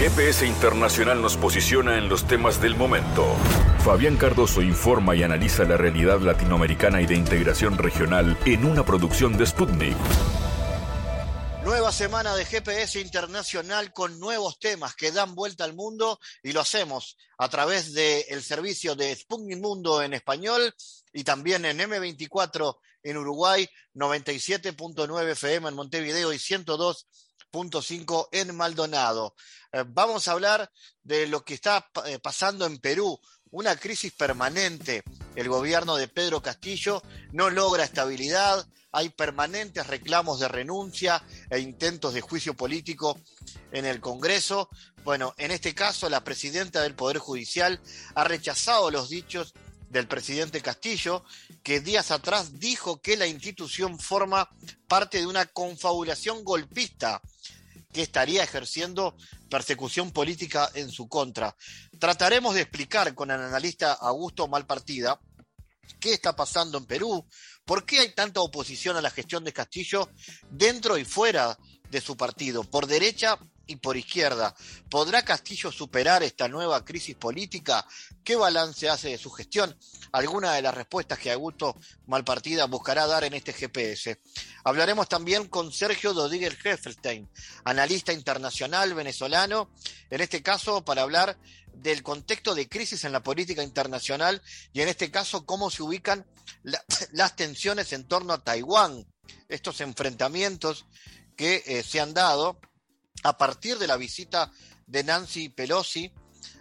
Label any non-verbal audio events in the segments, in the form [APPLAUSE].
GPS Internacional nos posiciona en los temas del momento. Fabián Cardoso informa y analiza la realidad latinoamericana y de integración regional en una producción de Sputnik. Nueva semana de GPS Internacional con nuevos temas que dan vuelta al mundo y lo hacemos a través del servicio de Sputnik Mundo en español y también en M24 en Uruguay, 97.9 FM en Montevideo y 102.5 en Maldonado. Eh, vamos a hablar de lo que está eh, pasando en Perú, una crisis permanente. El gobierno de Pedro Castillo no logra estabilidad, hay permanentes reclamos de renuncia e intentos de juicio político en el Congreso. Bueno, en este caso la presidenta del Poder Judicial ha rechazado los dichos del presidente Castillo, que días atrás dijo que la institución forma parte de una confabulación golpista que estaría ejerciendo persecución política en su contra. Trataremos de explicar con el analista Augusto Malpartida qué está pasando en Perú, por qué hay tanta oposición a la gestión de Castillo dentro y fuera de su partido, por derecha y por izquierda. ¿Podrá Castillo superar esta nueva crisis política? ¿Qué balance hace de su gestión? Alguna de las respuestas que Augusto Malpartida buscará dar en este GPS. Hablaremos también con Sergio Dodiger Heffelstein, analista internacional venezolano, en este caso para hablar del contexto de crisis en la política internacional y en este caso cómo se ubican [CLEARS THROAT] las tensiones en torno a Taiwán, estos enfrentamientos que eh, se han dado a partir de la visita de Nancy Pelosi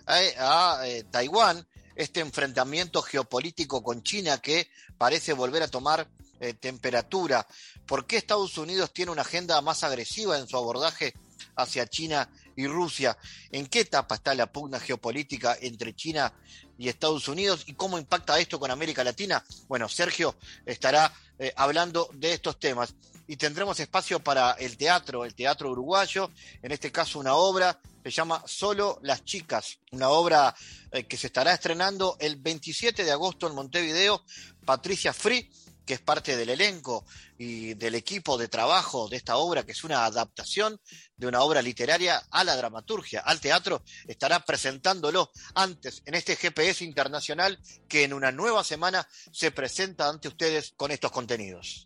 a, eh, Taiwán, este enfrentamiento geopolítico con China que parece volver a tomar eh, temperatura. ¿Por qué Estados Unidos tiene una agenda más agresiva en su abordaje hacia China y Rusia? ¿En qué etapa está la pugna geopolítica entre China y Estados Unidos y cómo impacta esto con América Latina? Bueno, Sergio estará eh, hablando de estos temas y tendremos espacio para el teatro, el teatro uruguayo, en este caso una obra se llama Solo las chicas, una obra eh, que se estará estrenando el 27 de agosto en Montevideo. Patricia Free, que es parte del elenco y del equipo de trabajo de esta obra, que es una adaptación de una obra literaria a la dramaturgia, al teatro, estará presentándolo antes en este GPS internacional que en una nueva semana se presenta ante ustedes con estos contenidos.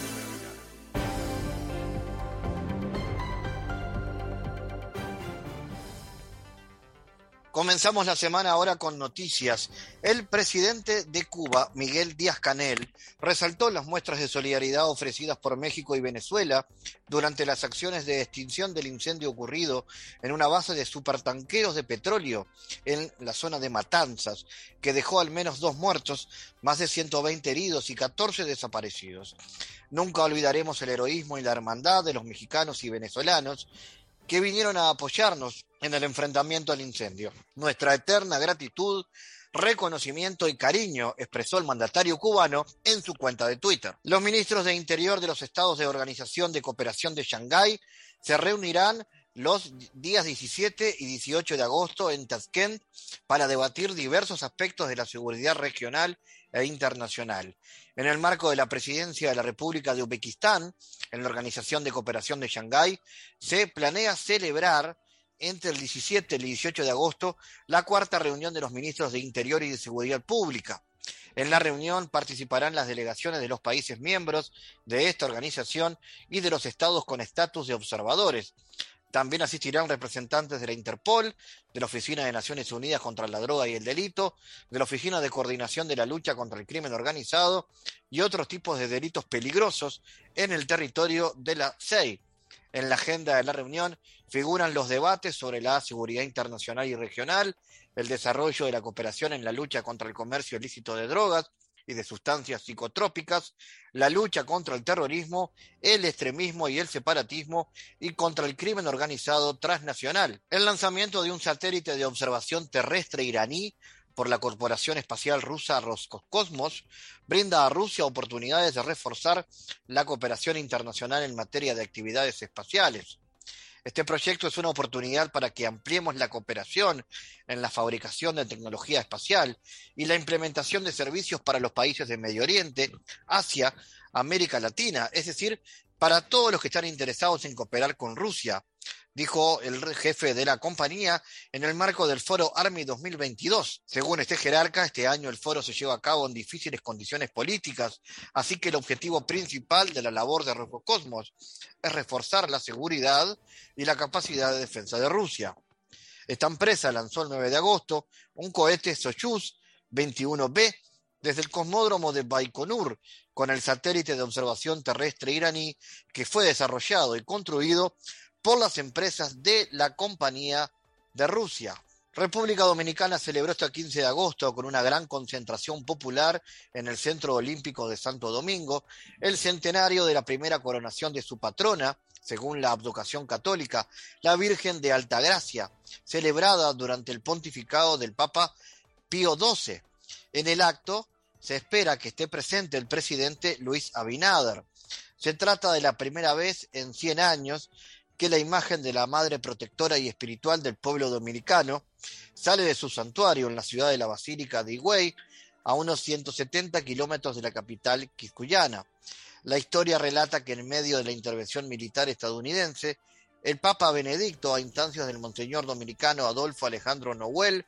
Comenzamos la semana ahora con noticias. El presidente de Cuba, Miguel Díaz Canel, resaltó las muestras de solidaridad ofrecidas por México y Venezuela durante las acciones de extinción del incendio ocurrido en una base de supertanqueros de petróleo en la zona de Matanzas, que dejó al menos dos muertos, más de 120 heridos y 14 desaparecidos. Nunca olvidaremos el heroísmo y la hermandad de los mexicanos y venezolanos que vinieron a apoyarnos en el enfrentamiento al incendio. Nuestra eterna gratitud, reconocimiento y cariño, expresó el mandatario cubano en su cuenta de Twitter. Los ministros de Interior de los Estados de Organización de Cooperación de Shanghái se reunirán los días 17 y 18 de agosto en Tashkent para debatir diversos aspectos de la seguridad regional e internacional. En el marco de la presidencia de la República de Uzbekistán, en la Organización de Cooperación de Shanghái, se planea celebrar entre el 17 y el 18 de agosto la cuarta reunión de los ministros de Interior y de Seguridad Pública. En la reunión participarán las delegaciones de los países miembros de esta organización y de los estados con estatus de observadores. También asistirán representantes de la Interpol, de la Oficina de Naciones Unidas contra la Droga y el Delito, de la Oficina de Coordinación de la Lucha contra el Crimen Organizado y otros tipos de delitos peligrosos en el territorio de la CEI. En la agenda de la reunión figuran los debates sobre la seguridad internacional y regional, el desarrollo de la cooperación en la lucha contra el comercio ilícito de drogas, y de sustancias psicotrópicas, la lucha contra el terrorismo, el extremismo y el separatismo y contra el crimen organizado transnacional. El lanzamiento de un satélite de observación terrestre iraní por la Corporación Espacial Rusa Roscosmos brinda a Rusia oportunidades de reforzar la cooperación internacional en materia de actividades espaciales. Este proyecto es una oportunidad para que ampliemos la cooperación en la fabricación de tecnología espacial y la implementación de servicios para los países de Medio Oriente, Asia, América Latina, es decir, para todos los que están interesados en cooperar con Rusia, dijo el jefe de la compañía en el marco del foro Army 2022. Según este jerarca, este año el foro se lleva a cabo en difíciles condiciones políticas, así que el objetivo principal de la labor de Roscosmos es reforzar la seguridad y la capacidad de defensa de Rusia. Esta empresa lanzó el 9 de agosto un cohete Soyuz 21B desde el cosmódromo de Baikonur con el satélite de observación terrestre iraní que fue desarrollado y construido por las empresas de la compañía de Rusia. República Dominicana celebró este 15 de agosto con una gran concentración popular en el Centro Olímpico de Santo Domingo el centenario de la primera coronación de su patrona, según la abducación católica, la Virgen de Altagracia, celebrada durante el pontificado del Papa Pío XII. En el acto se espera que esté presente el presidente Luis Abinader. Se trata de la primera vez en 100 años que la imagen de la Madre Protectora y Espiritual del pueblo dominicano sale de su santuario en la ciudad de la Basílica de Higüey, a unos 170 kilómetros de la capital quiscuyana. La historia relata que en medio de la intervención militar estadounidense, el Papa Benedicto, a instancias del Monseñor dominicano Adolfo Alejandro Noel,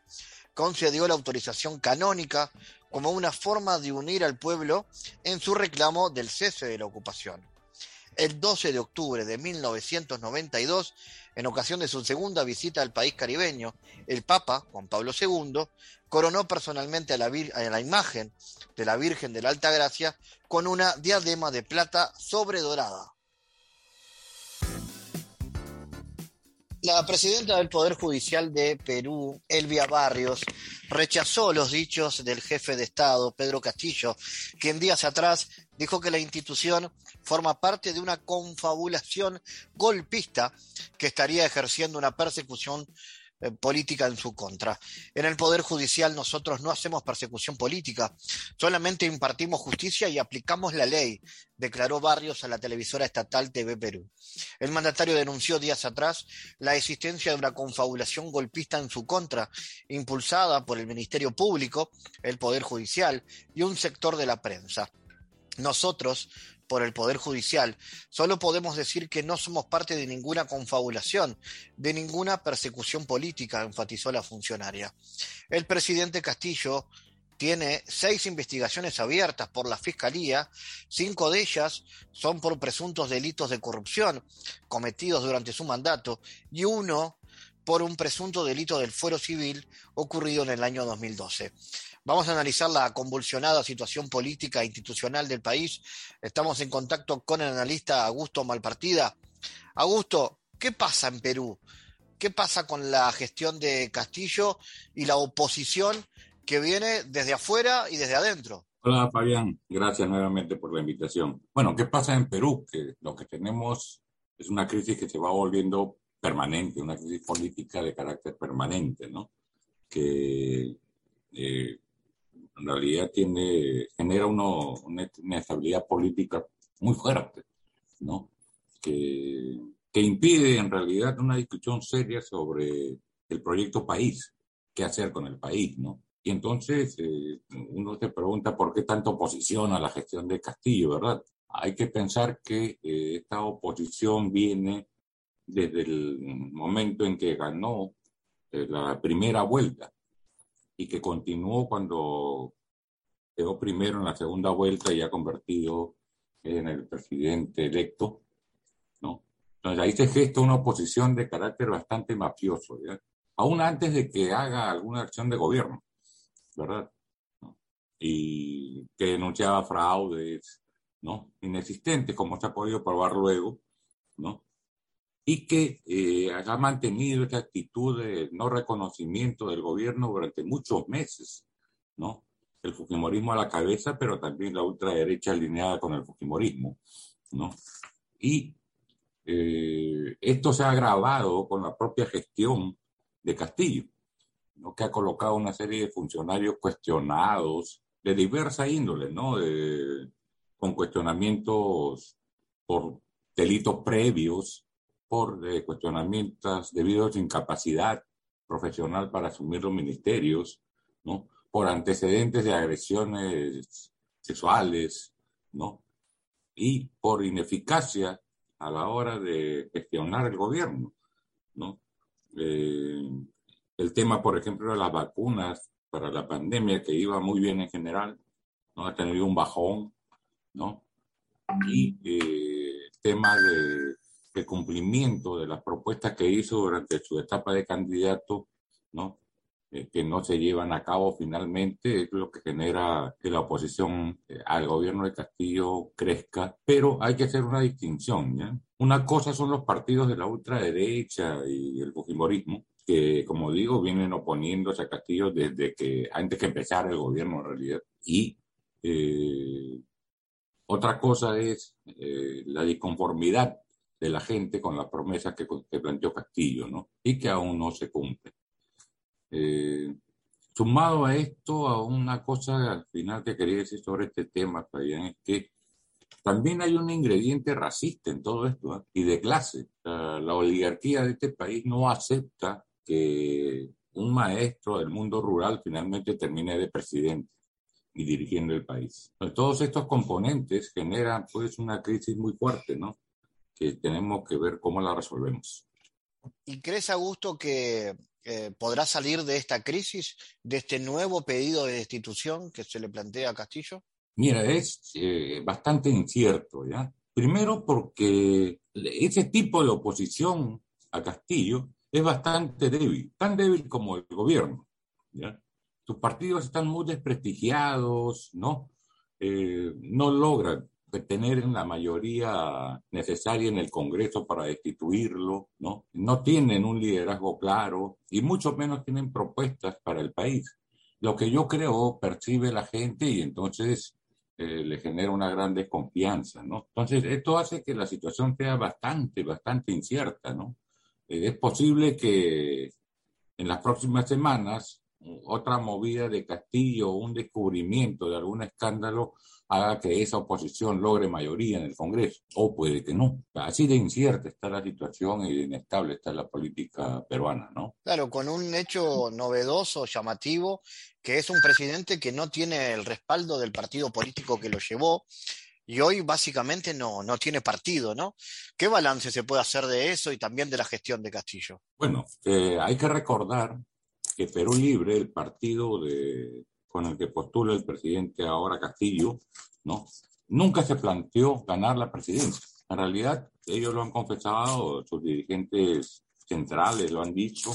concedió la autorización canónica como una forma de unir al pueblo en su reclamo del cese de la ocupación. El 12 de octubre de 1992, en ocasión de su segunda visita al país caribeño, el Papa, Juan Pablo II, coronó personalmente a la, imagen de la Virgen de la Alta Gracia con una diadema de plata sobredorada. La presidenta del Poder Judicial de Perú, Elvia Barrios, rechazó los dichos del jefe de Estado, Pedro Castillo, quien días atrás dijo que la institución forma parte de una confabulación golpista que estaría ejerciendo una persecución eh, política en su contra. En el Poder Judicial nosotros no hacemos persecución política, solamente impartimos justicia y aplicamos la ley, declaró Barrios a la televisora estatal TV Perú. El mandatario denunció días atrás la existencia de una confabulación golpista en su contra, impulsada por el Ministerio Público, el Poder Judicial y un sector de la prensa. Nosotros por el Poder Judicial. Solo podemos decir que no somos parte de ninguna confabulación, de ninguna persecución política, enfatizó la funcionaria. El presidente Castillo tiene seis investigaciones abiertas por la Fiscalía, cinco de ellas son por presuntos delitos de corrupción cometidos durante su mandato y uno por un presunto delito del fuero civil ocurrido en el año 2012. Vamos a analizar la convulsionada situación política e institucional del país. Estamos en contacto con el analista Augusto Malpartida. Augusto, ¿qué pasa en Perú? ¿Qué pasa con la gestión de Castillo y la oposición que viene desde afuera y desde adentro? Hola Fabián, gracias nuevamente por la invitación. Bueno, ¿qué pasa en Perú? Que lo que tenemos es una crisis que se va volviendo permanente, una crisis política de carácter permanente, ¿no? Que eh, en realidad genera una inestabilidad política muy fuerte, ¿no? Que, que impide en realidad una discusión seria sobre el proyecto país, qué hacer con el país, ¿no? Y entonces eh, uno se pregunta por qué tanta oposición a la gestión de Castillo, ¿verdad? Hay que pensar que eh, esta oposición viene desde el momento en que ganó eh, la primera vuelta y que continuó cuando quedó primero en la segunda vuelta y ha convertido en el presidente electo, ¿no? Entonces ahí se gesta una oposición de carácter bastante mafioso, ¿ya? aún antes de que haga alguna acción de gobierno, ¿verdad? Y que denunciaba fraudes, ¿no? Inexistentes, como se ha podido probar luego, ¿no? Y que eh, ha mantenido esa actitud de no reconocimiento del gobierno durante muchos meses, ¿no? El Fujimorismo a la cabeza, pero también la ultraderecha alineada con el Fujimorismo, ¿no? Y eh, esto se ha agravado con la propia gestión de Castillo, ¿no? que ha colocado una serie de funcionarios cuestionados de diversa índole, ¿no? De, con cuestionamientos por delitos previos, por eh, cuestionamientos debido a su incapacidad profesional para asumir los ministerios, ¿no? por antecedentes de agresiones sexuales, ¿no? y por ineficacia a la hora de gestionar el gobierno, ¿no? Eh, el tema, por ejemplo, de las vacunas para la pandemia, que iba muy bien en general, ¿no? Ha tenido un bajón, ¿no? Y eh, tema de, de, cumplimiento de las propuestas que hizo durante su etapa de candidato, ¿no? Eh, que no se llevan a cabo finalmente, es lo que genera que la oposición eh, al gobierno de Castillo crezca, pero hay que hacer una distinción. ¿ya? Una cosa son los partidos de la ultraderecha y el fujimorismo, que, como digo, vienen oponiéndose a Castillo desde que, antes que empezara el gobierno en realidad. Y eh, otra cosa es eh, la disconformidad de la gente con las promesas que, que planteó Castillo, ¿no? Y que aún no se cumplen. Eh, sumado a esto, a una cosa al final que quería decir sobre este tema, Fabián, es que también hay un ingrediente racista en todo esto ¿eh? y de clase. La, la, oligarquía de este país no acepta que un maestro del mundo rural finalmente termine de presidente y dirigiendo el país. Todos estos componentes generan pues una crisis muy fuerte, ¿no? Que tenemos que ver cómo la resolvemos. ¿Y crees, Augusto, que eh, podrá salir de esta crisis, de este nuevo pedido de destitución que se le plantea a Castillo? Mira, es eh, bastante incierto, ¿ya? Primero porque ese tipo de oposición a Castillo es bastante débil, tan débil como el gobierno, ¿ya? Sus partidos están muy desprestigiados, ¿no? Eh, no logran tener la mayoría necesaria en el Congreso para destituirlo, ¿no? No tienen un liderazgo claro y mucho menos tienen propuestas para el país. Lo que yo creo percibe la gente y entonces eh, le genera una gran desconfianza, ¿no? Entonces, esto hace que la situación sea bastante, bastante incierta, ¿no? Eh, es posible que en las próximas semanas otra movida de Castillo, un descubrimiento de algún escándalo haga que esa oposición logre mayoría en el Congreso, o puede que no. Así de incierta está la situación y de inestable está la política peruana, ¿no? Claro, con un hecho novedoso, llamativo, que es un presidente que no tiene el respaldo del partido político que lo llevó, y hoy básicamente no, no tiene partido, ¿no? ¿Qué balance se puede hacer de eso y también de la gestión de Castillo? Bueno, eh, hay que recordar que Perú Libre, el partido con el que postula el presidente ahora Castillo, ¿no? Nunca se planteó ganar la presidencia. En realidad, ellos lo han confesado, sus dirigentes centrales lo han dicho,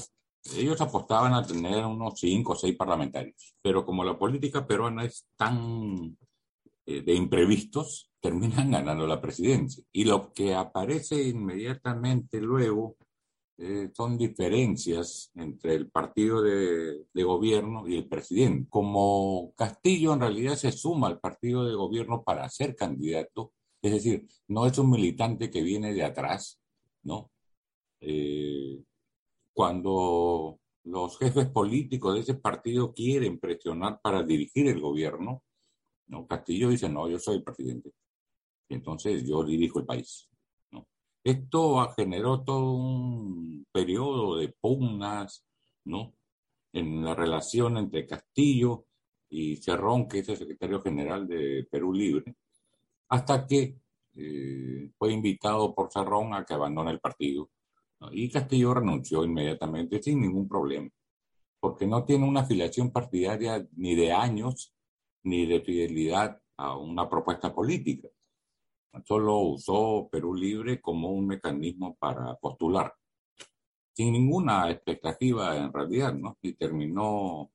ellos apostaban a tener unos cinco o seis parlamentarios. Pero como la política peruana es tan eh, de imprevistos, terminan [LAUGHS] ganando la presidencia. Y lo que aparece inmediatamente luego eh, son diferencias entre el partido de, de, gobierno y el presidente. Como Castillo en realidad se suma al partido de gobierno para ser candidato, es decir, no es un militante que viene de atrás, ¿no? Eh, cuando los jefes políticos de ese partido quieren presionar para dirigir el gobierno, ¿no? Castillo dice, no, yo soy el presidente. Entonces yo dirijo el país. Esto generó todo un periodo de pugnas, ¿no? En la relación entre Castillo y Cerrón, que es el secretario general de Perú Libre, hasta que eh, fue invitado por Cerrón a que abandone el partido. ¿no? Y Castillo renunció inmediatamente sin ningún problema, porque no tiene una afiliación partidaria ni de años ni de fidelidad a una propuesta política solo usó Perú Libre como un mecanismo para postular, sin ninguna expectativa en realidad, ¿no? Y terminó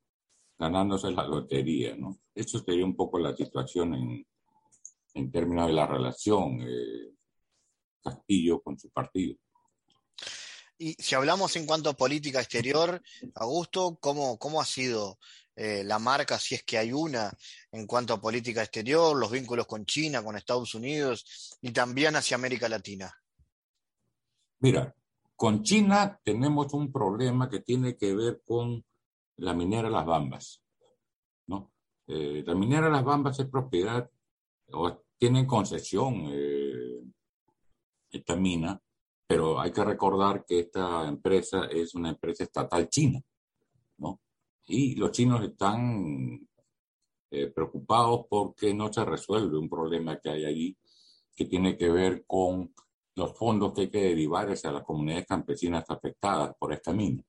ganándose la lotería, ¿no? Eso sería un poco la situación en, en términos de la relación eh, Castillo con su partido. Y si hablamos en cuanto a política exterior, Augusto, ¿cómo, cómo ha sido eh, la marca, si es que hay una, en cuanto a política exterior, los vínculos con China, con Estados Unidos y también hacia América Latina? Mira, con China tenemos un problema que tiene que ver con la minera Las Bambas. ¿no? Eh, la minera Las Bambas es propiedad o tiene concesión eh, esta mina, pero hay que recordar que esta empresa es una empresa estatal china. ¿no? Y los chinos están eh, preocupados porque no se resuelve un problema que hay allí que tiene que ver con los fondos que hay que derivar a las comunidades campesinas afectadas por esta mina,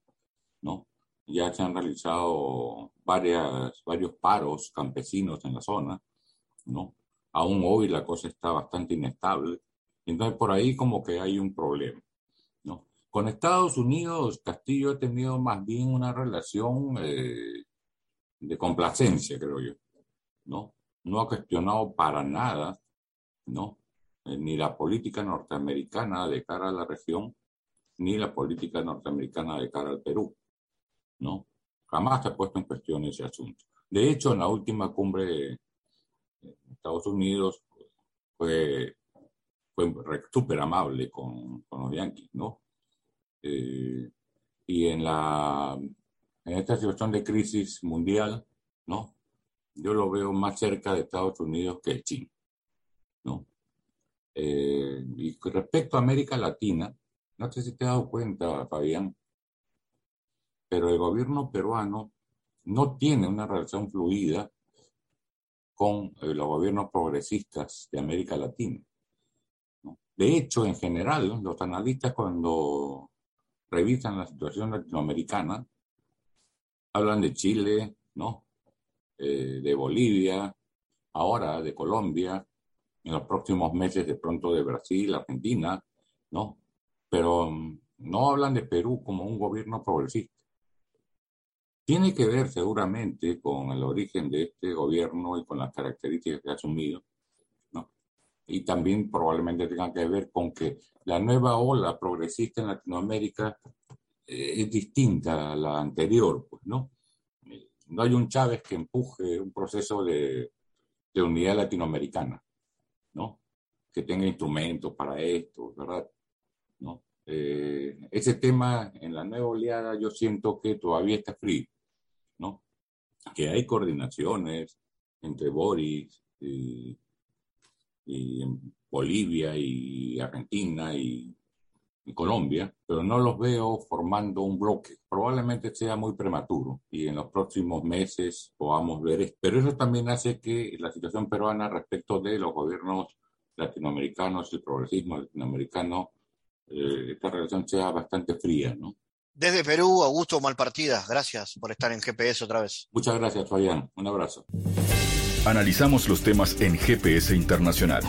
¿no? Ya se han realizado varias, varios paros campesinos en la zona, ¿no? Aún hoy la cosa está bastante inestable. Entonces, por ahí como que hay un problema. Con Estados Unidos, Castillo ha tenido más bien una relación eh, de complacencia, creo yo, ¿no? No ha cuestionado para nada, ¿no? Eh, ni la política norteamericana de cara a la región, ni la política norteamericana de cara al Perú. ¿no? Jamás se ha puesto en cuestión ese asunto. De hecho, en la última cumbre de Estados Unidos fue, fue súper amable con, con, los yanquis, ¿no? Eh, y en, la, en esta situación de crisis mundial, ¿no? Yo lo veo más cerca de Estados Unidos que China, ¿no? Eh, y respecto a América Latina, no sé si te has dado cuenta, Fabián, pero el gobierno peruano no tiene una relación fluida con eh, los gobiernos progresistas de América Latina. De hecho, en general, los analistas cuando revisan la situación latinoamericana, hablan de Chile, ¿no? Eh, de Bolivia, ahora de Colombia, en los próximos meses de pronto de Brasil, Argentina, ¿no? Pero mm, no hablan de Perú como un gobierno progresista. Tiene que ver seguramente con el origen de este gobierno y con las características que ha asumido. Y también probablemente tenga que ver con que la nueva ola progresista en Latinoamérica eh, es distinta a la anterior, pues, ¿no? No hay un Chávez que empuje un proceso de, de unidad latinoamericana. ¿no? Que tenga instrumentos para esto, ¿verdad? ¿No? Eh, ese tema en la nueva oleada yo siento que todavía está frío, ¿no? Que hay coordinaciones entre Boris y, Bolivia y Argentina y, y, Colombia, pero no los veo formando un bloque. Probablemente sea muy prematuro y en los próximos meses podamos ver esto. Pero eso también hace que la situación peruana respecto de los gobiernos latinoamericanos, el progresismo latinoamericano, eh, esta relación sea bastante fría, ¿no? Desde Perú, Augusto Malpartida, gracias por estar en GPS otra vez. Muchas gracias, Fabián. Un abrazo. Analizamos los temas en GPS Internacional.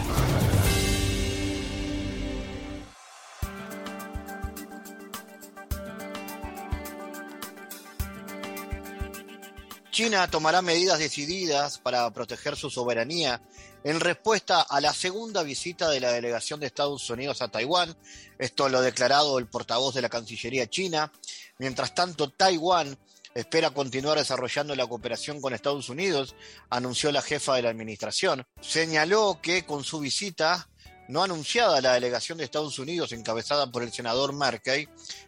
China tomará medidas decididas para proteger su soberanía en respuesta a la segunda visita de la delegación de Estados Unidos a Taiwán. Esto lo ha declarado el portavoz de la Cancillería China. Mientras tanto, Taiwán espera continuar desarrollando la cooperación con Estados Unidos, anunció la jefa de la administración. Señaló que con su visita no anunciada la delegación de Estados Unidos encabezada por el senador Merkey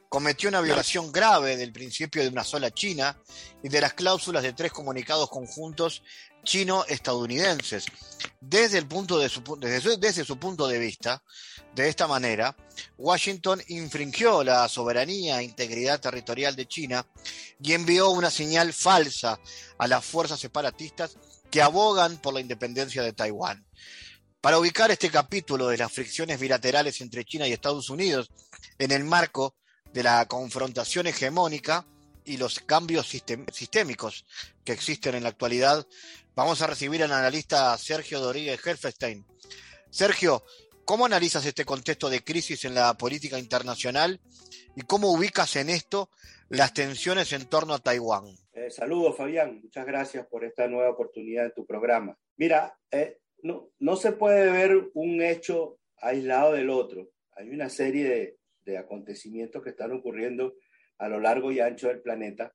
cometió una violación grave del principio de una sola China y de las cláusulas de tres comunicados conjuntos chino-estadounidenses. Desde, de su, desde, desde su punto de vista, de esta manera, Washington infringió la soberanía e integridad territorial de China y envió una señal falsa a las fuerzas separatistas que abogan por la independencia de Taiwán. Para ubicar este capítulo de las fricciones bilaterales entre China y Estados Unidos en el marco de la confrontación hegemónica y los cambios sistémicos que existen en la actualidad, vamos a recibir al analista Sergio Doriguez Helfestein. Sergio, ¿cómo analizas este contexto de crisis en la política internacional y cómo ubicas en esto las tensiones en torno a Taiwán? Eh, saludos, Fabián. Muchas gracias por esta nueva oportunidad en tu programa. Mira, eh, no, no se puede ver un hecho aislado del otro. Hay una serie de, de acontecimientos que están ocurriendo a lo largo y ancho del planeta,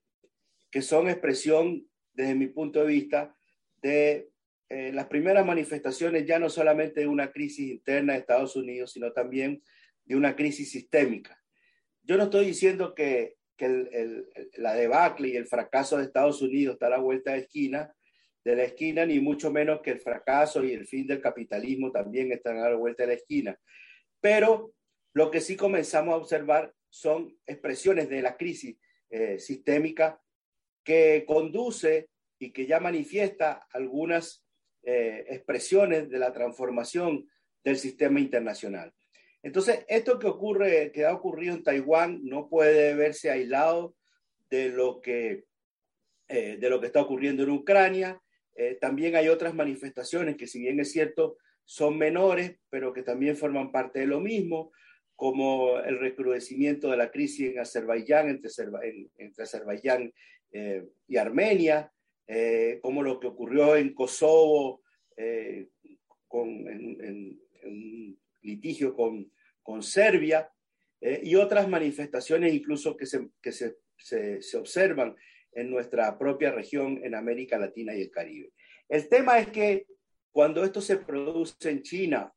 que son expresión, desde mi punto de vista, de eh, las primeras manifestaciones ya no solamente de una crisis interna de Estados Unidos, sino también de una crisis sistémica. Yo no estoy diciendo que, que el, la debacle y el fracaso de Estados Unidos está a la vuelta de esquina, de la esquina, ni mucho menos que el fracaso y el fin del capitalismo también están a la vuelta de la esquina. Pero lo que sí comenzamos a observar son expresiones de la crisis eh, sistémica que conduce y que ya manifiesta algunas eh, expresiones de la transformación del sistema internacional. Entonces, esto que ocurre, que ha ocurrido en Taiwán, no puede verse aislado de lo que, eh, de lo que está ocurriendo en Ucrania. Eh, también hay otras manifestaciones que, si bien es cierto, son menores, pero que también forman parte de lo mismo, como el recrudecimiento de la crisis en Azerbaiyán, entre, Azerbaiyán y Armenia, como lo que ocurrió en Kosovo con, en, un litigio con, con Serbia y otras manifestaciones incluso que se, que se se, observan en nuestra propia región, en América Latina y el Caribe. El tema es que cuando esto se produce en China,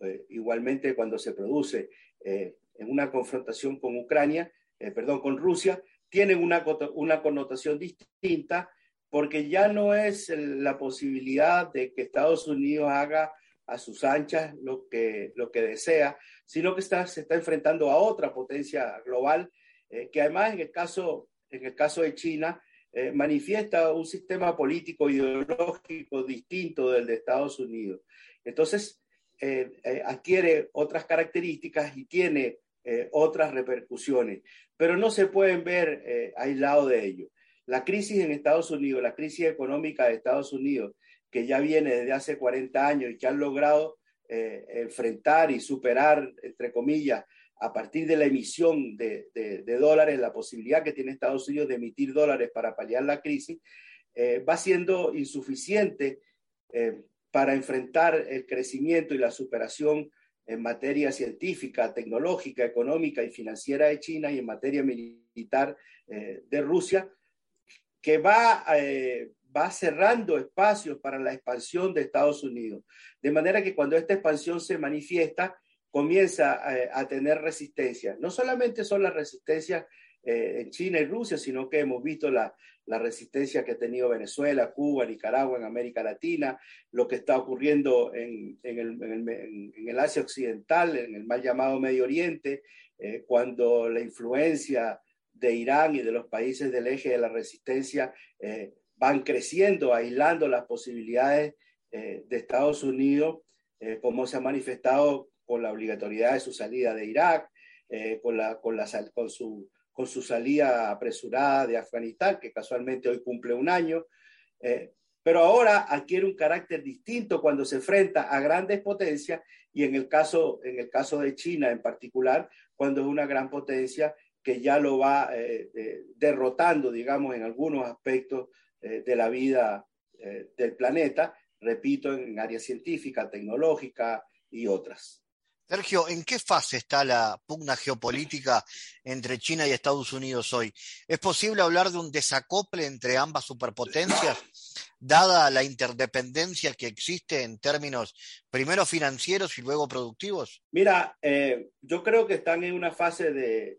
eh, igualmente cuando se produce eh, en una confrontación con Ucrania, eh, perdón, con Rusia, tienen una, una connotación distinta porque ya no es la posibilidad de que Estados Unidos haga a sus anchas lo que, lo que desea, sino que está, se está enfrentando a otra potencia global eh, que además en el caso, en el caso de China eh, manifiesta un sistema político ideológico distinto del de Estados Unidos. Entonces, eh, adquiere otras características y tiene otras repercusiones, pero no se pueden ver aislados de ello. La crisis en Estados Unidos, la crisis económica de Estados Unidos, que ya viene desde hace 40 años y que han logrado enfrentar y superar, entre comillas, a partir de la emisión de, dólares, la posibilidad que tiene Estados Unidos de emitir dólares para paliar la crisis, eh, va siendo insuficiente eh, para enfrentar el crecimiento y la superación en materia científica, tecnológica, económica y financiera de China y en materia militar eh, de Rusia, que va, va cerrando espacios para la expansión de Estados Unidos. De manera que cuando esta expansión se manifiesta, comienza a, tener resistencia. No solamente son las resistencias eh, en China y Rusia, sino que hemos visto la, resistencia que ha tenido Venezuela, Cuba, Nicaragua, en América Latina, lo que está ocurriendo en, el, Asia Occidental, en el mal llamado Medio Oriente, eh, cuando la influencia de Irán y de los países del eje de la resistencia eh, van creciendo, aislando las posibilidades de Estados Unidos, como se ha manifestado con la obligatoriedad de su salida de Irak, eh, con, la, con, la, con, su, con su salida apresurada de Afganistán, que casualmente hoy cumple un año. Eh, pero ahora adquiere un carácter distinto cuando se enfrenta a grandes potencias y en el caso, en el caso de China en particular, cuando es una gran potencia que ya lo va eh, derrotando, digamos, en algunos aspectos de la vida del planeta, repito, en área científica, tecnológica y otras. Sergio, ¿en qué fase está la pugna geopolítica entre China y Estados Unidos hoy? ¿Es posible hablar de un desacople entre ambas superpotencias, dada la interdependencia que existe en términos primero financieros y luego productivos? Mira, eh, yo creo que están en una fase de,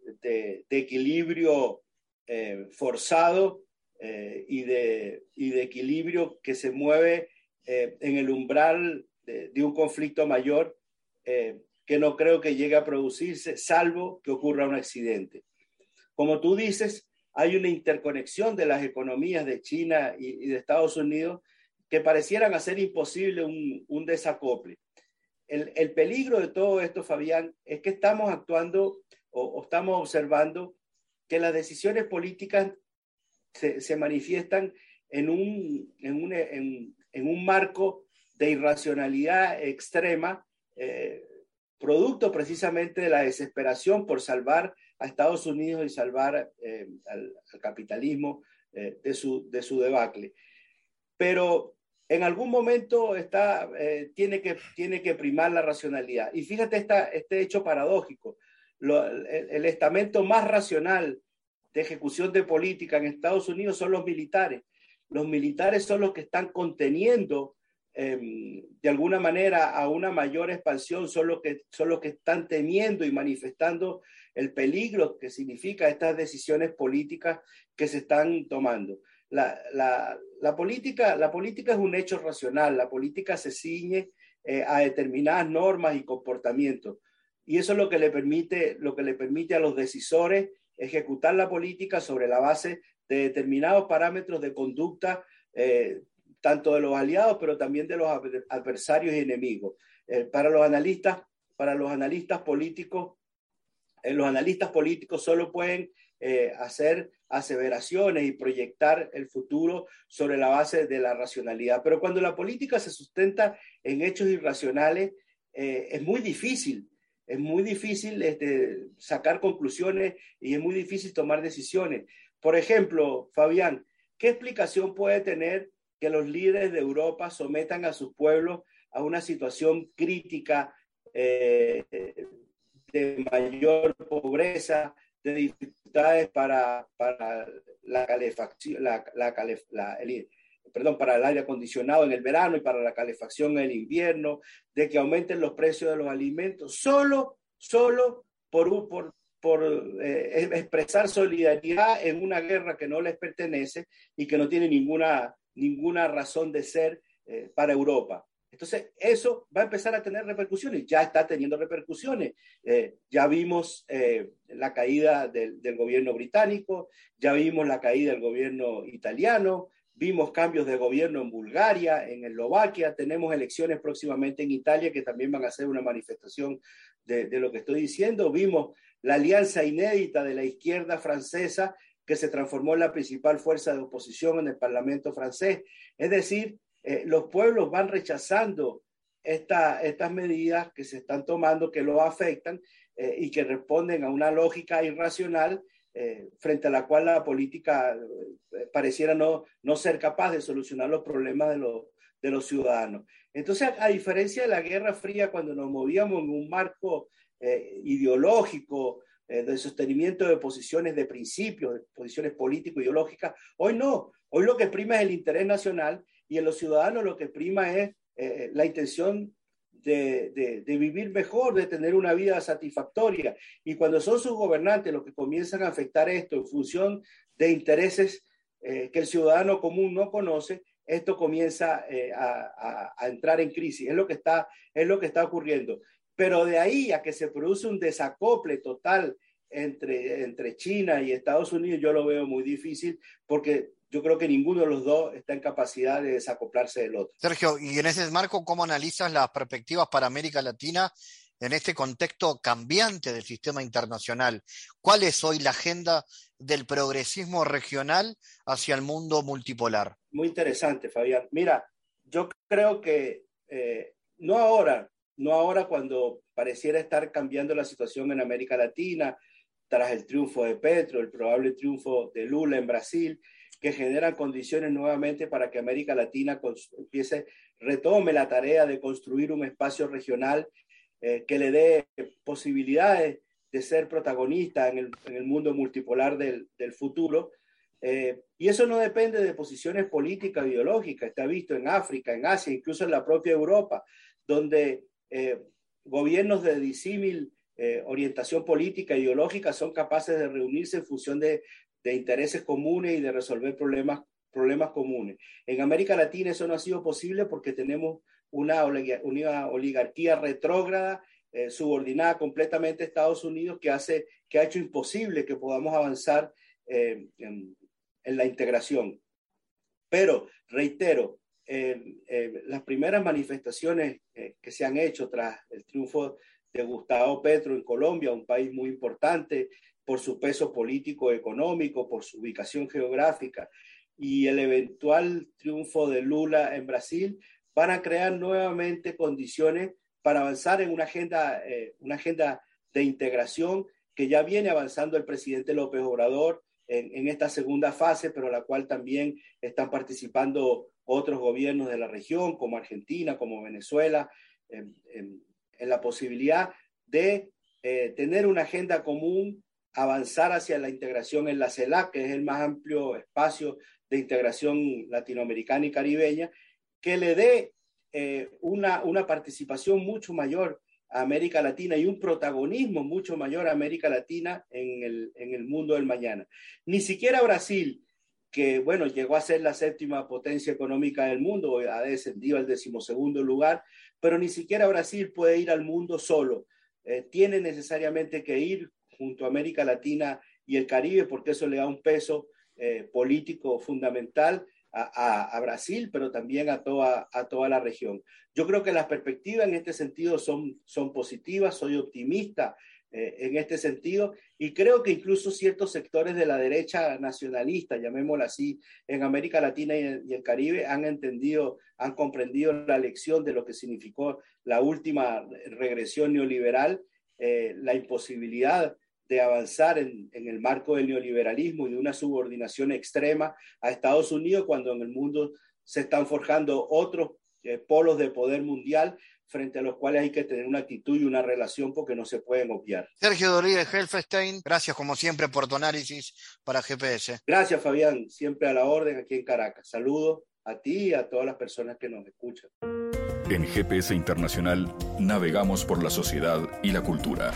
equilibrio eh, forzado eh, y, de, de, equilibrio que se mueve en el umbral de, un conflicto mayor que no creo que llegue a producirse, salvo que ocurra un accidente. Como tú dices, hay una interconexión de las economías de China y, de Estados Unidos que parecieran hacer imposible un, desacople. El, peligro de todo esto, Fabián, es que estamos actuando o, estamos observando que las decisiones políticas se, manifiestan en un, en, un, marco de irracionalidad extrema eh, producto precisamente de la desesperación por salvar a Estados Unidos y salvar eh, al, capitalismo eh, de, su, de su debacle. Pero en algún momento está, eh, tiene, que, tiene que primar la racionalidad. Y fíjate esta, este hecho paradójico. el, el estamento más racional de ejecución de política en Estados Unidos son los militares. Los militares son los que están conteniendo Em, de alguna manera a una mayor expansión son los, que, son los que están temiendo y manifestando el peligro que significa estas decisiones políticas que se están tomando. La, la, política, la política es un hecho racional, la política se ciñe eh, a determinadas normas y comportamientos. Y eso es lo que le permite, lo que le permite a los decisores ejecutar la política sobre la base de determinados parámetros de conducta eh, tanto de los aliados, pero también de los adversarios y enemigos. Eh, para los analistas, para los analistas políticos, los analistas políticos solo pueden eh, hacer aseveraciones y proyectar el futuro sobre la base de la racionalidad. Pero cuando la política se sustenta en hechos irracionales, eh, es muy difícil, es muy difícil este, sacar conclusiones y es muy difícil tomar decisiones. Por ejemplo, Fabián, ¿qué explicación puede tener que los líderes de Europa sometan a sus pueblos a una situación crítica eh, de mayor pobreza, de dificultades para, para la calefacción, la, la, el, perdón, para el aire acondicionado en el verano y para la calefacción en el invierno, de que aumenten los precios de los alimentos, solo, solo por, por, por eh, expresar solidaridad en una guerra que no les pertenece y que no tiene ninguna, ninguna razón de ser eh, para Europa. Entonces, eso va a empezar a tener repercusiones, ya está teniendo repercusiones. Eh, ya vimos eh, la caída del, gobierno británico, ya vimos la caída del gobierno italiano, vimos cambios de gobierno en Bulgaria, en Eslovaquia, tenemos elecciones próximamente en Italia que también van a ser una manifestación de lo que estoy diciendo. Vimos la alianza inédita de la izquierda francesa que se transformó en la principal fuerza de oposición en el Parlamento francés. Es decir, eh, los pueblos van rechazando estas medidas que se están tomando, que lo afectan eh, y que responden a una lógica irracional eh, frente a la cual la política pareciera no, no ser capaz de solucionar los problemas de los, de los ciudadanos. Entonces, a, diferencia de la Guerra Fría, cuando nos movíamos en un marco ideológico, de sostenimiento de posiciones de principios, de posiciones político-ideológicas, hoy no. Hoy lo que prima es el interés nacional y en los ciudadanos lo que prima es eh, la intención de, de, vivir mejor, de tener una vida satisfactoria. Y cuando son sus gobernantes los que comienzan a afectar esto en función de intereses eh, que el ciudadano común no conoce, esto comienza eh, a, a, entrar en crisis. Es lo, que está, es lo que está ocurriendo. Pero de ahí a que se produce un desacople total entre, entre China y Estados Unidos, yo lo veo muy difícil porque yo creo que ninguno de los dos está en capacidad de desacoplarse del otro. Sergio, y en ese marco, ¿cómo analizas las perspectivas para América Latina en este contexto cambiante del sistema internacional? ¿Cuál es hoy la agenda del progresismo regional hacia el mundo multipolar? Muy interesante, Fabián. Mira, yo creo que eh, no ahora, no ahora cuando pareciera estar cambiando la situación en América Latina, tras el triunfo de Petro, el probable triunfo de Lula en Brasil, que generan condiciones nuevamente para que América Latina empiece, retome la tarea de construir un espacio regional eh, que le dé posibilidades de ser protagonista en el, en el mundo multipolar del, del futuro. Eh, y eso no depende de posiciones políticas, ideológicas, está visto en África, en Asia, incluso en la propia Europa, donde eh, gobiernos de disímil orientación política, ideológica, son capaces de reunirse en función de de intereses comunes y de resolver problemas, problemas comunes. En América Latina eso no ha sido posible porque tenemos una, una oligarquía retrógrada, eh, subordinada completamente a Estados Unidos, que, hace, que ha hecho imposible que podamos avanzar eh, en, la integración. Pero, reitero, eh, las primeras manifestaciones que se han hecho tras el triunfo de Gustavo Petro en Colombia, un país muy importante, por su peso político económico, por su ubicación geográfica y el eventual triunfo de Lula en Brasil van a crear nuevamente condiciones para avanzar en una agenda, eh, una agenda de integración que ya viene avanzando el presidente López Obrador en, en, esta segunda fase, pero la cual también están participando otros gobiernos de la región, como Argentina, como Venezuela, en, la posibilidad de eh, tener una agenda común avanzar hacia la integración en la CELAC, que es el más amplio espacio de integración latinoamericana y caribeña, que le dé eh, una, una participación mucho mayor a América Latina y un protagonismo mucho mayor a América Latina en el, en el mundo del mañana. Ni siquiera Brasil, que bueno, llegó a ser la séptima potencia económica del mundo, ha descendido al decimosegundo lugar, pero ni siquiera Brasil puede ir al mundo solo. Eh, tiene necesariamente que ir junto a América Latina y el Caribe, porque eso le da un peso eh, político fundamental a, Brasil, pero también a toda, a toda la región. Yo creo que las perspectivas en este sentido son, son positivas, soy optimista eh, en este sentido y creo que incluso ciertos sectores de la derecha nacionalista, llamémosla así, en América Latina y, en, el Caribe han entendido, han comprendido la lección de lo que significó la última regresión neoliberal, eh, la imposibilidad de avanzar en, el marco del neoliberalismo y de una subordinación extrema a Estados Unidos cuando en el mundo se están forjando otros eh, polos de poder mundial frente a los cuales hay que tener una actitud y una relación porque no se pueden obviar. Sergio Rodríguez Helfestein, gracias como siempre por tu análisis para GPS. Gracias Fabián, siempre a la orden aquí en Caracas. Saludos a ti y a todas las personas que nos escuchan. En GPS Internacional navegamos por la sociedad y la cultura.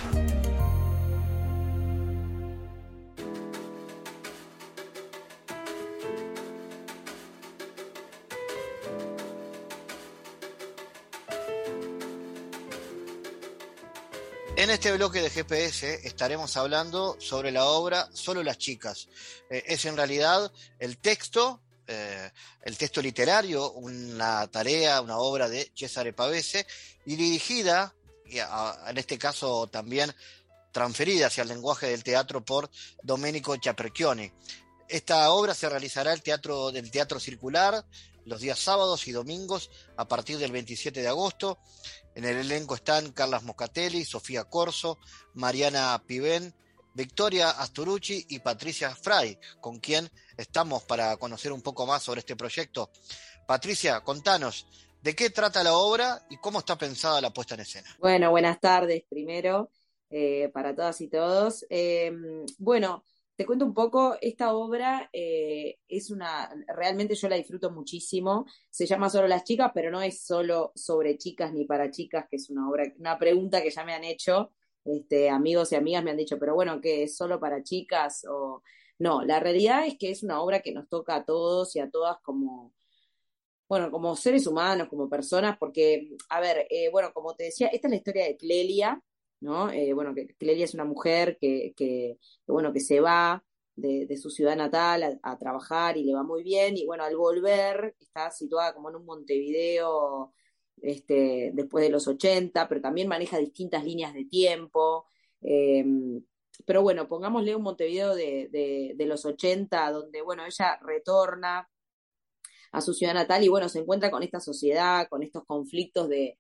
En este bloque de GPS estaremos hablando sobre la obra Solo las chicas. Eh, es en realidad el texto, eh, el texto literario, una tarea, una obra de Cesare Pavese y dirigida, en este caso también transferida hacia el lenguaje del teatro por Domenico Ciaperchioni. Esta obra se realizará el teatro, del Teatro Circular los días sábados y domingos a partir del 27 de agosto en el elenco están Carlas Moscatelli, Sofía Corso, Mariana Pivén, Victoria Asturucci y Patricia Fray, con quien estamos para conocer un poco más sobre este proyecto. Patricia, contanos, ¿de qué trata la obra y cómo está pensada la puesta en escena? Bueno, buenas tardes primero eh, para todas y todos. Eh, bueno, te cuento un poco, esta obra eh, es una, realmente yo la disfruto muchísimo, se llama Solo las chicas, pero no es solo sobre chicas ni para chicas, que es una obra, una pregunta que ya me han hecho, este, amigos y amigas me han dicho, pero bueno, ¿qué es solo para chicas? O... No, la realidad es que es una obra que nos toca a todos y a todas como, bueno, como seres humanos, como personas, porque, a ver, eh, bueno, como te decía, esta es la historia de Clelia, ¿no? Eh, bueno, que Clelia es una mujer que, bueno, que se va de, su ciudad natal a, trabajar y le va muy bien, y bueno, al volver está situada como en un Montevideo este, después de los 80, pero también maneja distintas líneas de tiempo. Em, pero bueno, pongámosle un Montevideo de, de, de, los 80, donde, bueno, ella retorna a su ciudad natal y, bueno, se encuentra con esta sociedad, con estos conflictos de,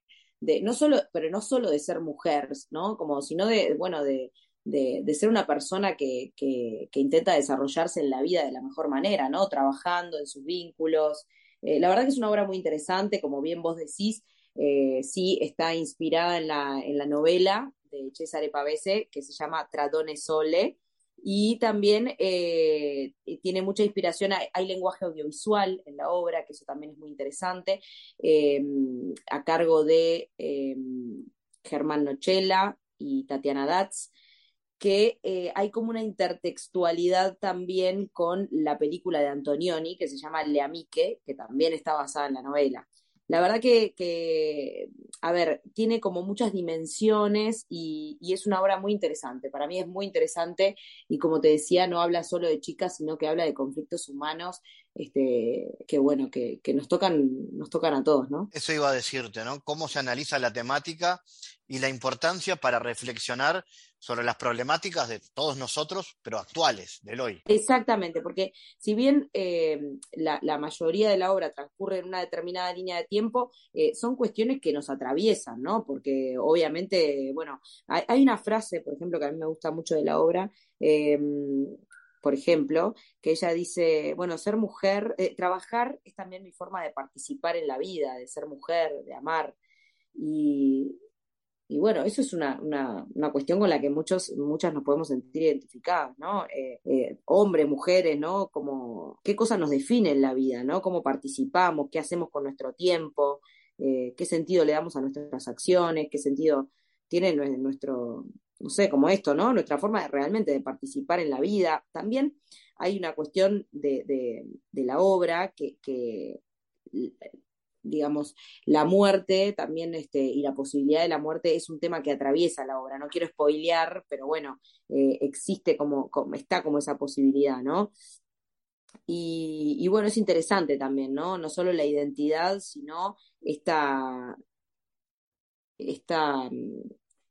no solo, pero no solo de ser mujer, ¿no? Como, sino de, bueno, de, de, ser una persona que, que, intenta desarrollarse en la vida de la mejor manera, ¿no? Trabajando en sus vínculos. Eh, la verdad que es una obra muy interesante, como bien vos decís, eh, sí está inspirada en la, en la novela de Cesare Pavese, que se llama Tradone Sole, y también eh, tiene mucha inspiración, hay, lenguaje audiovisual en la obra, que eso también es muy interesante, eh, a cargo de eh, Germán Nochela y Tatiana Datz, que hay como una intertextualidad también con la película de Antonioni, que se llama Le Amique, que también está basada en la novela. La verdad que, a ver, tiene como muchas dimensiones y, es una obra muy interesante. Para mí es muy interesante y como te decía, no habla solo de chicas, sino que habla de conflictos humanos este, que bueno, que, que, nos tocan, nos tocan a todos, ¿no? Eso iba a decirte, ¿no? Cómo se analiza la temática y la importancia para reflexionar sobre las problemáticas de todos nosotros, pero actuales, del hoy. Exactamente, porque si bien eh, la, mayoría de la obra transcurre en una determinada línea de tiempo, eh, son cuestiones que nos atraviesan, ¿no? Porque obviamente, bueno, hay, una frase, por ejemplo, que a mí me gusta mucho de la obra, eh, por ejemplo, que ella dice, bueno, ser mujer, trabajar es también mi forma de participar en la vida, de ser mujer, de amar. Y, y bueno, eso es una, una, cuestión con la que muchos, muchas nos podemos sentir identificadas, ¿no? Eh, eh, hombres, mujeres, ¿no? Como, ¿qué cosas nos define en la vida, ¿no? Cómo participamos, qué hacemos con nuestro tiempo, eh, qué sentido le damos a nuestras acciones, qué sentido tiene nuestro, no sé, como esto, ¿no? Nuestra forma de, realmente de participar en la vida. También hay una cuestión de, de, de la obra que, que digamos, la muerte también, este, y la posibilidad de la muerte es un tema que atraviesa la obra. No quiero spoilear, pero bueno, eh, existe como, está como esa posibilidad, ¿no? y, bueno, es interesante también, ¿no? No solo la identidad, sino esta, esta mm,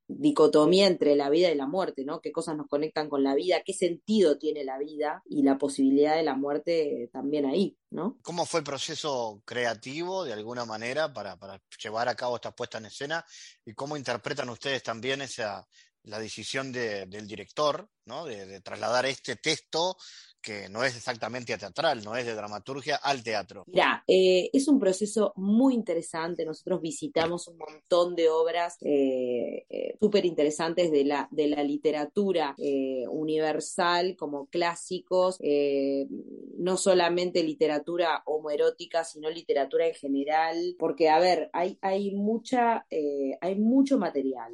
dicotomía entre la vida y la muerte, ¿no? Qué cosas nos conectan con la vida, qué sentido tiene la vida y la posibilidad de la muerte también ahí, ¿no? ¿Cómo fue el proceso creativo, de alguna manera, para, llevar a cabo esta puesta en escena? ¿Y cómo interpretan ustedes también esa, la decisión del director, ¿no? de, trasladar este texto que no es exactamente teatral, no es de dramaturgia al teatro. Mira, eh, es un proceso muy interesante. Nosotros visitamos un montón de obras eh, eh, súper interesantes de la, de la literatura universal, como clásicos, no solamente literatura homoerótica, sino literatura en general, porque, a ver, hay, hay, mucha, hay mucho material,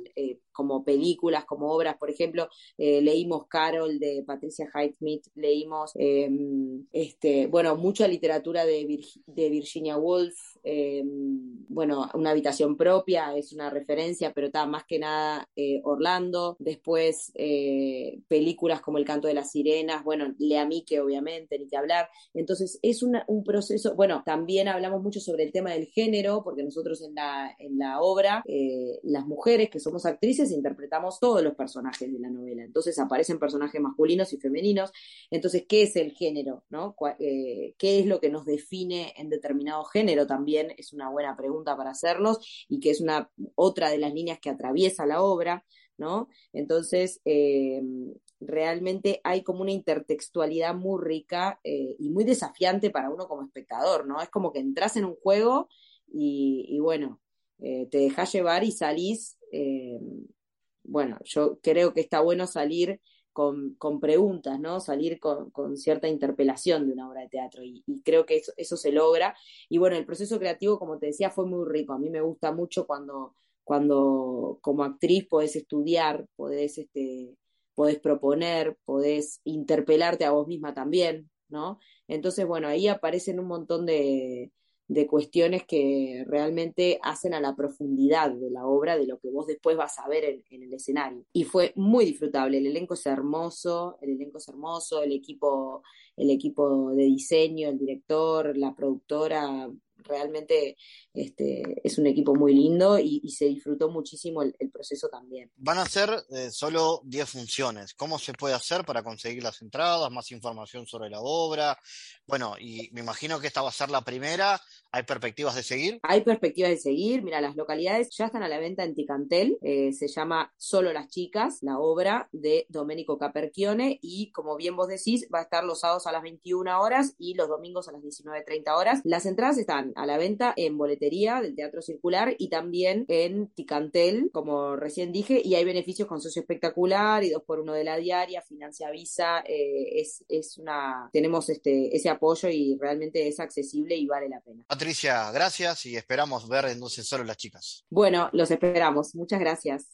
como películas, como obras, por ejemplo, leímos Carol de Patricia Highsmith, leímos Em, este, bueno, mucha literatura de, de Virginia Woolf, em, bueno, una habitación propia es una referencia, pero está más que nada eh, Orlando. Después eh, películas como El canto de las sirenas, bueno, Lea Mike, obviamente, ni que hablar. Entonces es un proceso, bueno, también hablamos mucho sobre el tema del género, porque nosotros en la, en la obra, eh, las mujeres que somos actrices interpretamos todos los personajes de la novela. Entonces aparecen personajes masculinos y femeninos. Entonces, ¿qué es el género? ¿no? ¿Qué es lo que nos define en determinado género? También es una buena pregunta para hacernos y que es una otra de las líneas que atraviesa la obra, ¿no? Entonces, eh, realmente hay como una intertextualidad muy rica eh, y muy desafiante para uno como espectador, ¿no? Es como que entras en un juego y, bueno, eh, te dejas llevar y salís. bueno, yo creo que está bueno salir con, preguntas, ¿no? Salir con, cierta interpelación de una obra de teatro y, creo que eso, eso, se logra. Y bueno, el proceso creativo, como te decía, fue muy rico. A mí me gusta mucho cuando, cuando como actriz podés estudiar, podés, este, podés proponer, podés interpelarte a vos misma también, ¿no? Entonces, bueno, ahí aparecen un montón de, de cuestiones que realmente hacen a la profundidad de la obra, de lo que vos después vas a ver en, en, el escenario. Y fue muy disfrutable, el elenco es hermoso, el elenco es hermoso, el equipo, el equipo de diseño, el director, la productora, realmente este, es un equipo muy lindo y, se disfrutó muchísimo el, proceso también. Van a ser eh, solo 10 funciones. ¿Cómo se puede hacer para conseguir las entradas, más información sobre la obra? Bueno, y me imagino que esta va a ser la primera. ¿Hay perspectivas de seguir? Hay perspectivas de seguir. Mira, las localidades ya están a la venta en Ticantel. Eh, se llama Solo las Chicas, la obra de Domenico Caperchione. Y como bien vos decís, va a estar los sábados a las 21 horas y los domingos a las 19.30 horas. Las entradas están a la venta en boletería del Teatro Circular y también en Ticantel, como recién dije, y hay beneficios con socio espectacular y dos por uno de la diaria, financia Visa, eh, es, es, una, tenemos este, ese apoyo y realmente es accesible y vale la pena. Patricia, gracias y esperamos ver entonces solo las chicas. Bueno, los esperamos. Muchas gracias.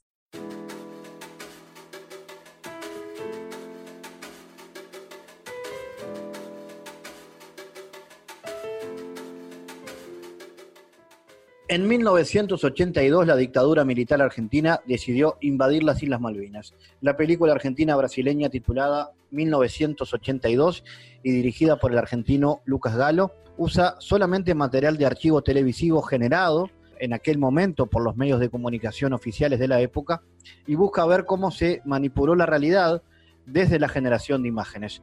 En 1982 la dictadura militar argentina decidió invadir las Islas Malvinas. La película argentina brasileña titulada 1982 y dirigida por el argentino Lucas Galo usa solamente material de archivo televisivo generado en aquel momento por los medios de comunicación oficiales de la época y busca ver cómo se manipuló la realidad desde la generación de imágenes.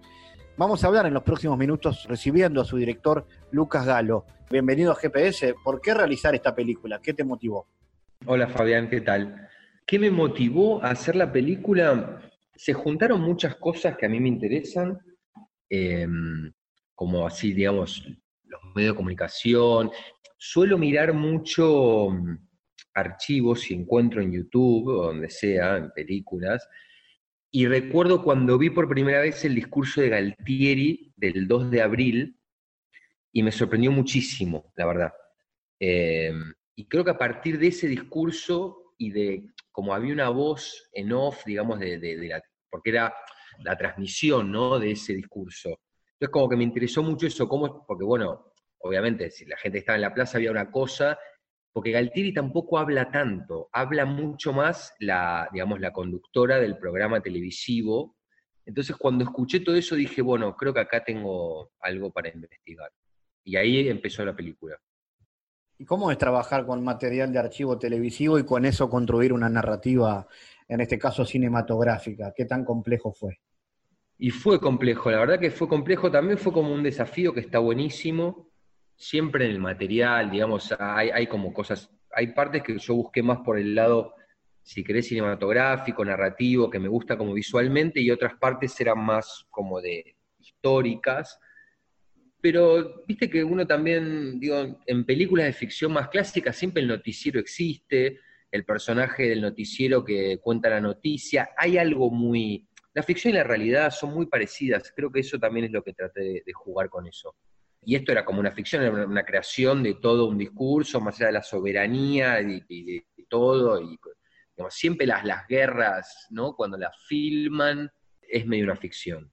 Vamos a hablar en los próximos minutos recibiendo a su director Lucas Galo. Bienvenido a GPS. ¿Por qué realizar esta película? ¿Qué te motivó? Hola Fabián, ¿qué tal? ¿Qué me motivó a hacer la película? Se juntaron muchas cosas que a mí me interesan, em, como así, digamos, los medios de comunicación. Suelo mirar mucho mm, archivos y encuentro en YouTube o donde sea, en películas, y recuerdo cuando vi por primera vez el discurso de Galtieri del 2 de abril, y me sorprendió muchísimo, la verdad. Em, y creo que a partir de ese discurso y de como había una voz en off, digamos, de, la, porque era la transmisión, ¿no? De ese discurso. Entonces como que me interesó mucho eso, cómo, porque bueno, obviamente si la gente estaba en la plaza había una cosa porque Galtieri tampoco habla tanto, habla mucho más la, digamos, la conductora del programa televisivo, Entonces cuando escuché todo eso dije, bueno, creo que acá tengo algo para investigar. Y ahí empezó la película. ¿Y cómo es trabajar con material de archivo televisivo y con eso construir una narrativa, en este caso cinematográfica? ¿Qué tan complejo fue? Y fue complejo, la verdad que fue complejo, también fue como un desafío que está buenísimo, siempre en el material, digamos, hay, hay como cosas, hay partes que yo busqué más por el lado si querés, cinematográfico, narrativo, que me gusta como visualmente, y otras partes eran más como de históricas. Pero viste que uno también, digo, en películas de ficción más clásicas siempre el noticiero existe, el personaje del noticiero que cuenta la noticia, hay algo muy... La ficción y la realidad son muy parecidas, creo que eso también es lo que traté de, jugar con eso. Y esto era como una ficción, era una, creación de todo un discurso, más allá de la soberanía y, de, todo, y siempre las, las guerras, ¿no? Cuando las filman, es medio una ficción,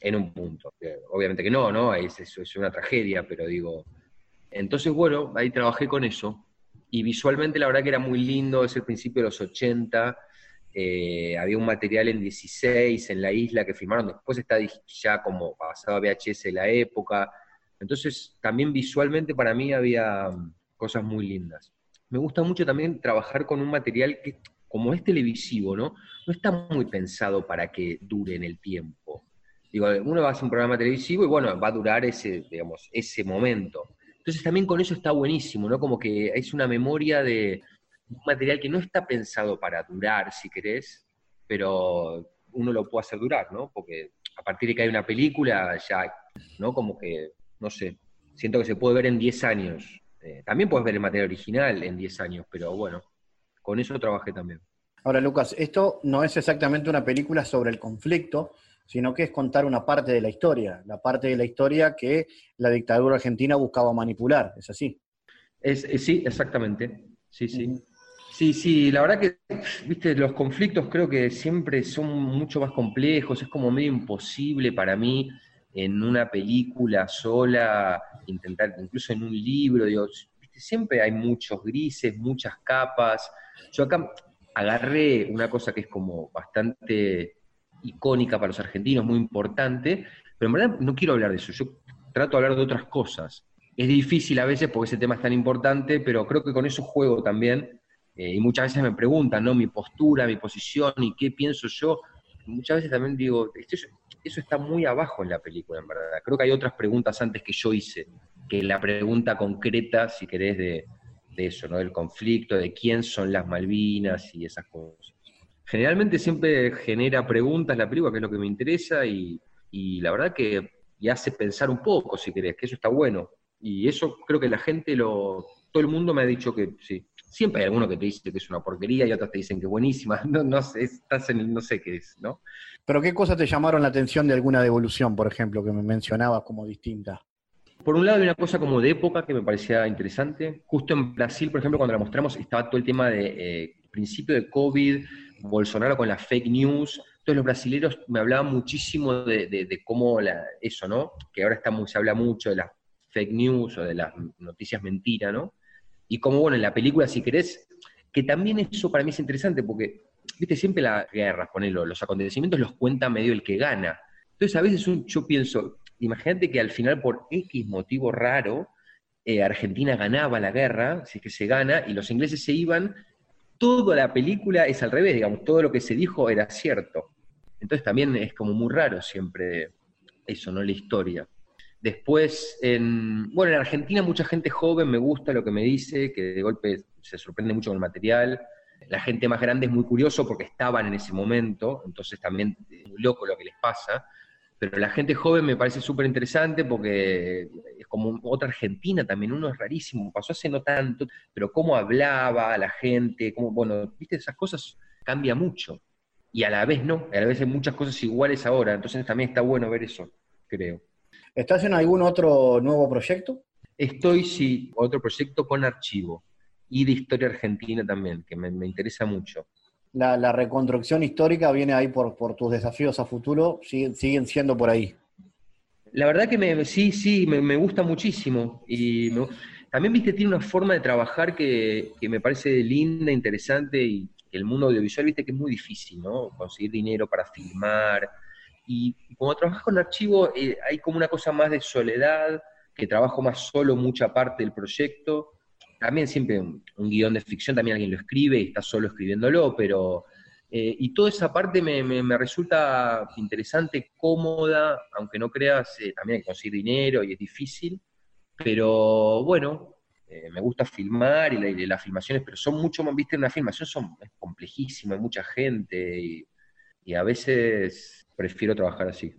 en un punto. Obviamente que no, ¿no? Es, es, una tragedia, pero digo... Entonces, bueno, ahí trabajé con eso. Y visualmente la verdad que era muy lindo, es el principio de los 80, eh, había un material en 16 en la isla que filmaron, después está ya como pasado a VHS la época. Entonces, también visualmente para mí había cosas muy lindas me gusta mucho también trabajar con un material que, como es televisivo, ¿no? No está muy pensado para que dure en el tiempo. Digo, uno va a hacer un programa televisivo y bueno, va a durar ese, digamos, ese momento. Entonces también con eso está buenísimo, ¿no? Como que es una memoria de un material que no está pensado para durar, si querés, pero uno lo puede hacer durar, ¿no? Porque a partir de que hay una película, ya, ¿no? Como que, no sé, siento que se puede ver en 10 años. Eh, también puedes ver el material original en 10 años, pero bueno, con eso trabajé también. Ahora, Lucas, esto no es exactamente una película sobre el conflicto, sino que es contar una parte de la historia, la parte de la historia que la dictadura argentina buscaba manipular, ¿es así? Es, sí, exactamente. Sí, sí. Sí, sí, la verdad que, viste, los conflictos creo que siempre son mucho más complejos, es como medio imposible para mí en una película sola, intentar, incluso en un libro, digo, siempre hay muchos grises, muchas capas. Yo acá agarré una cosa que es como bastante icónica para los argentinos, muy importante, pero en verdad no quiero hablar de eso, yo trato de hablar de otras cosas. Es difícil a veces porque ese tema es tan importante, pero creo que con eso juego también, eh, y muchas veces me preguntan, ¿no? Mi postura, mi posición y qué pienso yo. Muchas veces también digo, eso está muy abajo en la película, en verdad. Creo que hay otras preguntas antes que yo hice, que la pregunta concreta, si querés, de, eso, ¿no? Del conflicto, de quién son las Malvinas y esas cosas. Generalmente siempre genera preguntas la película, que es lo que me interesa, y, la verdad que hace pensar un poco, si querés, que eso está bueno. Y eso creo que la gente lo. Todo el mundo me ha dicho que sí. Siempre hay alguno que te dice que es una porquería y otros te dicen que es buenísima. [LAUGHS] No, no sé, estás en no sé qué es, ¿no? Pero ¿qué cosas te llamaron la atención de alguna devolución, por ejemplo, que me mencionabas como distinta? Por un lado, hay una cosa como de época que me parecía interesante. Justo en Brasil, por ejemplo, cuando la mostramos, estaba todo el tema de eh, principio de COVID, Bolsonaro con las fake news. Entonces los brasileños me hablaban muchísimo de, cómo eso, ¿no? Que ahora está se habla mucho de las fake news o de las noticias mentiras, ¿no? Y como, bueno, en la película, si querés, que también eso para mí es interesante porque viste, siempre la guerra, ponelo, los acontecimientos los cuenta medio el que gana. Entonces a veces yo pienso, imagínate que al final por X motivo raro, eh, Argentina ganaba la guerra, si es que se gana, y los ingleses se iban, toda la película es al revés, digamos, todo lo que se dijo era cierto. Entonces también es como muy raro siempre eso, ¿no? La historia. Después, en, bueno, en Argentina mucha gente joven me gusta lo que me dice, que de golpe se sorprende mucho con el material. La gente más grande es muy curioso porque estaban en ese momento, entonces también es muy loco lo que les pasa. Pero la gente joven me parece súper interesante porque es como otra Argentina también, uno es rarísimo, pasó hace no tanto, pero cómo hablaba la gente, cómo, bueno, viste, esas cosas cambia mucho. Y a la vez no, a la vez hay muchas cosas iguales ahora, entonces también está bueno ver eso, creo. ¿Estás en algún otro nuevo proyecto? Estoy, sí, otro proyecto con archivo y de historia argentina también, que me, interesa mucho. La, reconstrucción histórica viene ahí por, por tus desafíos a futuro, siguen, siguen siendo por ahí. La verdad que me, sí, sí, me, gusta muchísimo. Y también, viste, tiene una forma de trabajar que, que me parece linda, interesante y el mundo audiovisual, viste, que es muy difícil, ¿no? Conseguir dinero para filmar. Y, como trabajas con archivo, eh, hay como una cosa más de soledad, que trabajo más solo mucha parte del proyecto. También siempre un, guion de ficción, también alguien lo escribe y está solo escribiéndolo, pero... Eh, y toda esa parte me, me, resulta interesante, cómoda, aunque no creas, eh, también hay que conseguir dinero y es difícil, pero bueno, eh, me gusta filmar y, las filmaciones, pero son mucho más, viste, una filmación son, es complejísimo, hay mucha gente a veces prefiero trabajar así.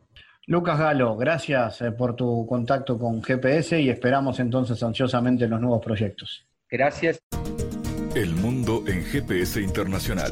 Lucas Galo, gracias eh, por tu contacto con GPS y esperamos entonces ansiosamente los nuevos proyectos. Gracias. El mundo en GPS Internacional.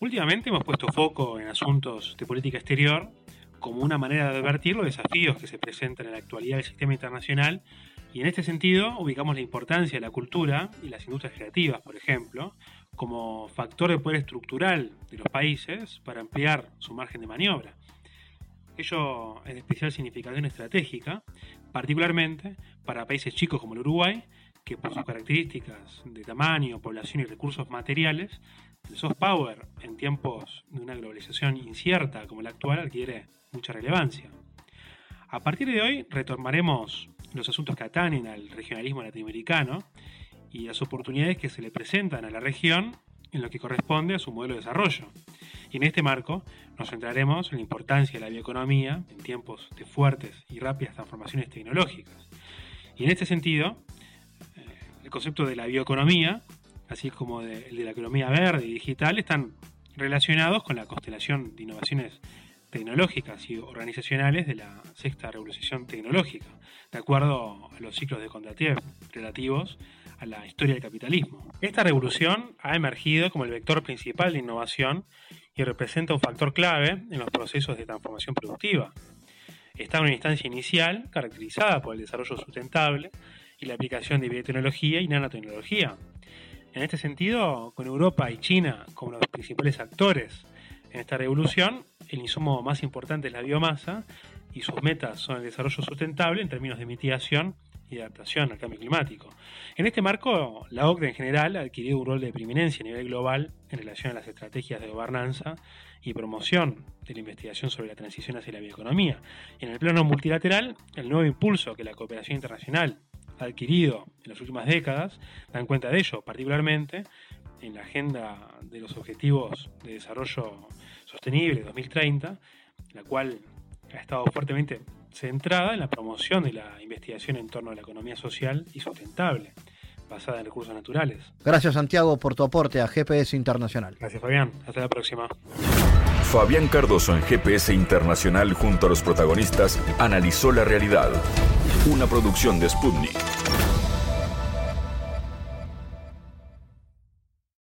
Últimamente hemos puesto foco en asuntos de política exterior como una manera de advertir los desafíos que se presentan en la actualidad del sistema internacional y en este sentido ubicamos la importancia de la cultura y las industrias creativas, por ejemplo, como factor de poder estructural de los países para ampliar su margen de maniobra. Ello es de especial significación estratégica, particularmente para países chicos como el Uruguay, que por sus características de tamaño, población y recursos materiales el soft power en tiempos de una globalización incierta como la actual adquiere mucha relevancia. A partir de hoy retomaremos los asuntos que atañen al regionalismo latinoamericano y las oportunidades que se le presentan a la región en lo que corresponde a su modelo de desarrollo. Y en este marco nos centraremos en la importancia de la bioeconomía en tiempos de fuertes y rápidas transformaciones tecnológicas. Y en este sentido, eh, el concepto de la bioeconomía así como el de la economía verde y digital, están relacionados con la constelación de innovaciones tecnológicas y organizacionales de la sexta revolución tecnológica, de acuerdo a los ciclos de Kondratiev relativos a la historia del capitalismo. Esta revolución ha emergido como el vector principal de innovación y representa un factor clave en los procesos de transformación productiva. Está en una instancia inicial caracterizada por el desarrollo sustentable y la aplicación de biotecnología y nanotecnología, en este sentido, con Europa y China como los principales actores en esta revolución, el insumo más importante es la biomasa y sus metas son el desarrollo sustentable en términos de mitigación y adaptación al cambio climático. En este marco, la OCDE en general ha adquirido un rol de preeminencia a nivel global en relación a las estrategias de gobernanza y promoción de la investigación sobre la transición hacia la bioeconomía. En el plano multilateral, el nuevo impulso que la cooperación internacional adquirido en las últimas décadas dan cuenta de ello, particularmente en la agenda de los Objetivos de Desarrollo Sostenible 2030, la cual ha estado fuertemente centrada en la promoción de la investigación en torno a la economía social y sustentable, basada en recursos naturales. Gracias Santiago por tu aporte a GPS Internacional. Gracias Fabián, hasta la próxima. Fabián Cardoso en GPS Internacional junto a los protagonistas analizó la realidad. Una producción de Sputnik.